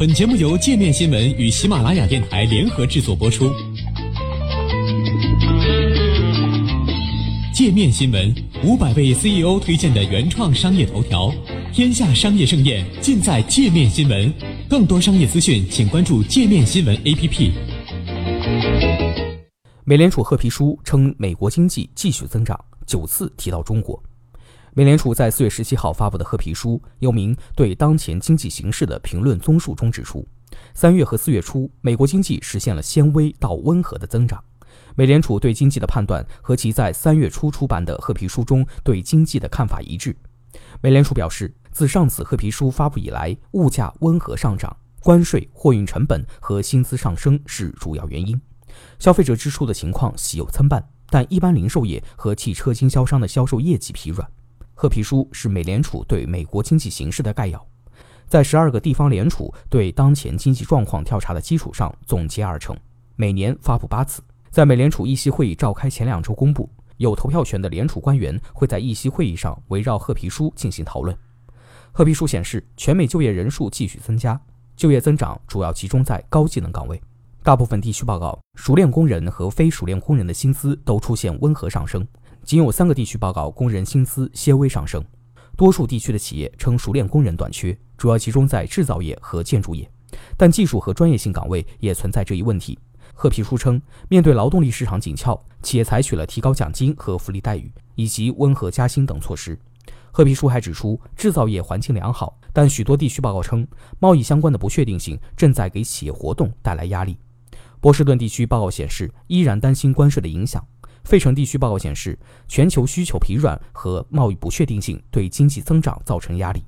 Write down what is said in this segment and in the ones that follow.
本节目由界面新闻与喜马拉雅电台联合制作播出。界面新闻五百位 CEO 推荐的原创商业头条，天下商业盛宴尽在界面新闻。更多商业资讯，请关注界面新闻 APP。美联储褐皮书称，美国经济继续增长，九次提到中国。美联储在四月十七号发布的褐皮书，又名《对当前经济形势的评论综述》中指出，三月和四月初，美国经济实现了纤微到温和的增长。美联储对经济的判断和其在三月初出版的褐皮书中对经济的看法一致。美联储表示，自上次褐皮书发布以来，物价温和上涨，关税、货运成本和薪资上升是主要原因。消费者支出的情况喜有参半，但一般零售业和汽车经销商的销售业绩疲软。褐皮书是美联储对美国经济形势的概要，在十二个地方联储对当前经济状况调查的基础上总结而成，每年发布八次，在美联储议息会议召开前两周公布。有投票权的联储官员会在议息会议上围绕褐皮书进行讨论。褐皮书显示，全美就业人数继续增加，就业增长主要集中在高技能岗位。大部分地区报告，熟练工人和非熟练工人的薪资都出现温和上升。仅有三个地区报告工人薪资些微上升，多数地区的企业称熟练工人短缺，主要集中在制造业和建筑业，但技术和专业性岗位也存在这一问题。褐皮书称，面对劳动力市场紧俏，企业采取了提高奖金和福利待遇，以及温和加薪等措施。褐皮书还指出，制造业环境良好，但许多地区报告称，贸易相关的不确定性正在给企业活动带来压力。波士顿地区报告显示，依然担心关税的影响。费城地区报告显示，全球需求疲软和贸易不确定性对经济增长造成压力。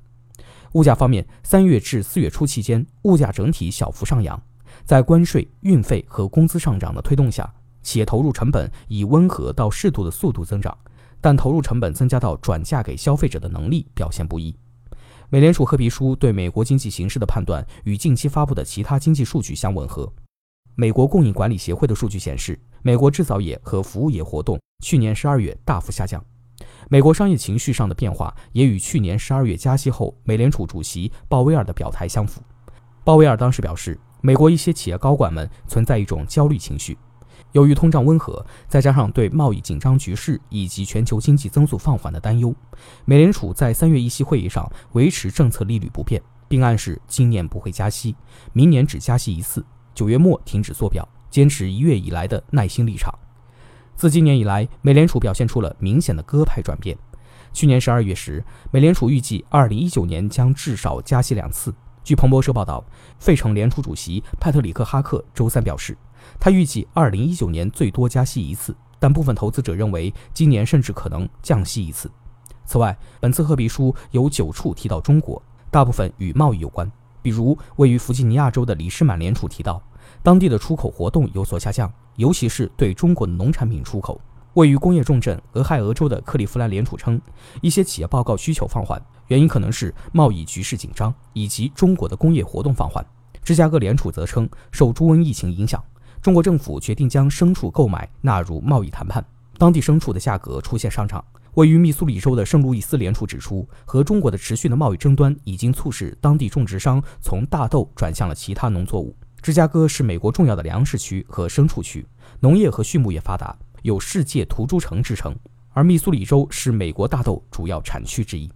物价方面，三月至四月初期间，物价整体小幅上扬，在关税、运费和工资上涨的推动下，企业投入成本以温和到适度的速度增长，但投入成本增加到转嫁给消费者的能力表现不一。美联储褐皮书对美国经济形势的判断与近期发布的其他经济数据相吻合。美国供应管理协会的数据显示。美国制造业和服务业活动去年十二月大幅下降，美国商业情绪上的变化也与去年十二月加息后美联储主席鲍威尔的表态相符。鲍威尔当时表示，美国一些企业高管们存在一种焦虑情绪，由于通胀温和，再加上对贸易紧张局势以及全球经济增速放缓的担忧，美联储在三月议息会议上维持政策利率不变，并暗示今年不会加息，明年只加息一次，九月末停止做表。坚持一月以来的耐心立场。自今年以来，美联储表现出了明显的鸽派转变。去年十二月时，美联储预计二零一九年将至少加息两次。据彭博社报道，费城联储主席派特里克·哈克周三表示，他预计二零一九年最多加息一次，但部分投资者认为今年甚至可能降息一次。此外，本次褐皮书有九处提到中国，大部分与贸易有关，比如位于弗吉尼亚州的里士满联储提到。当地的出口活动有所下降，尤其是对中国的农产品出口。位于工业重镇俄亥俄州的克利夫兰联储称，一些企业报告需求放缓，原因可能是贸易局势紧张以及中国的工业活动放缓。芝加哥联储则称，受猪瘟疫情影响，中国政府决定将牲畜购买纳入贸易谈判，当地牲畜的价格出现上涨。位于密苏里州的圣路易斯联储指出，和中国的持续的贸易争端已经促使当地种植商从大豆转向了其他农作物。芝加哥是美国重要的粮食区和牲畜区，农业和畜牧业发达，有“世界屠猪城”之称。而密苏里州是美国大豆主要产区之一。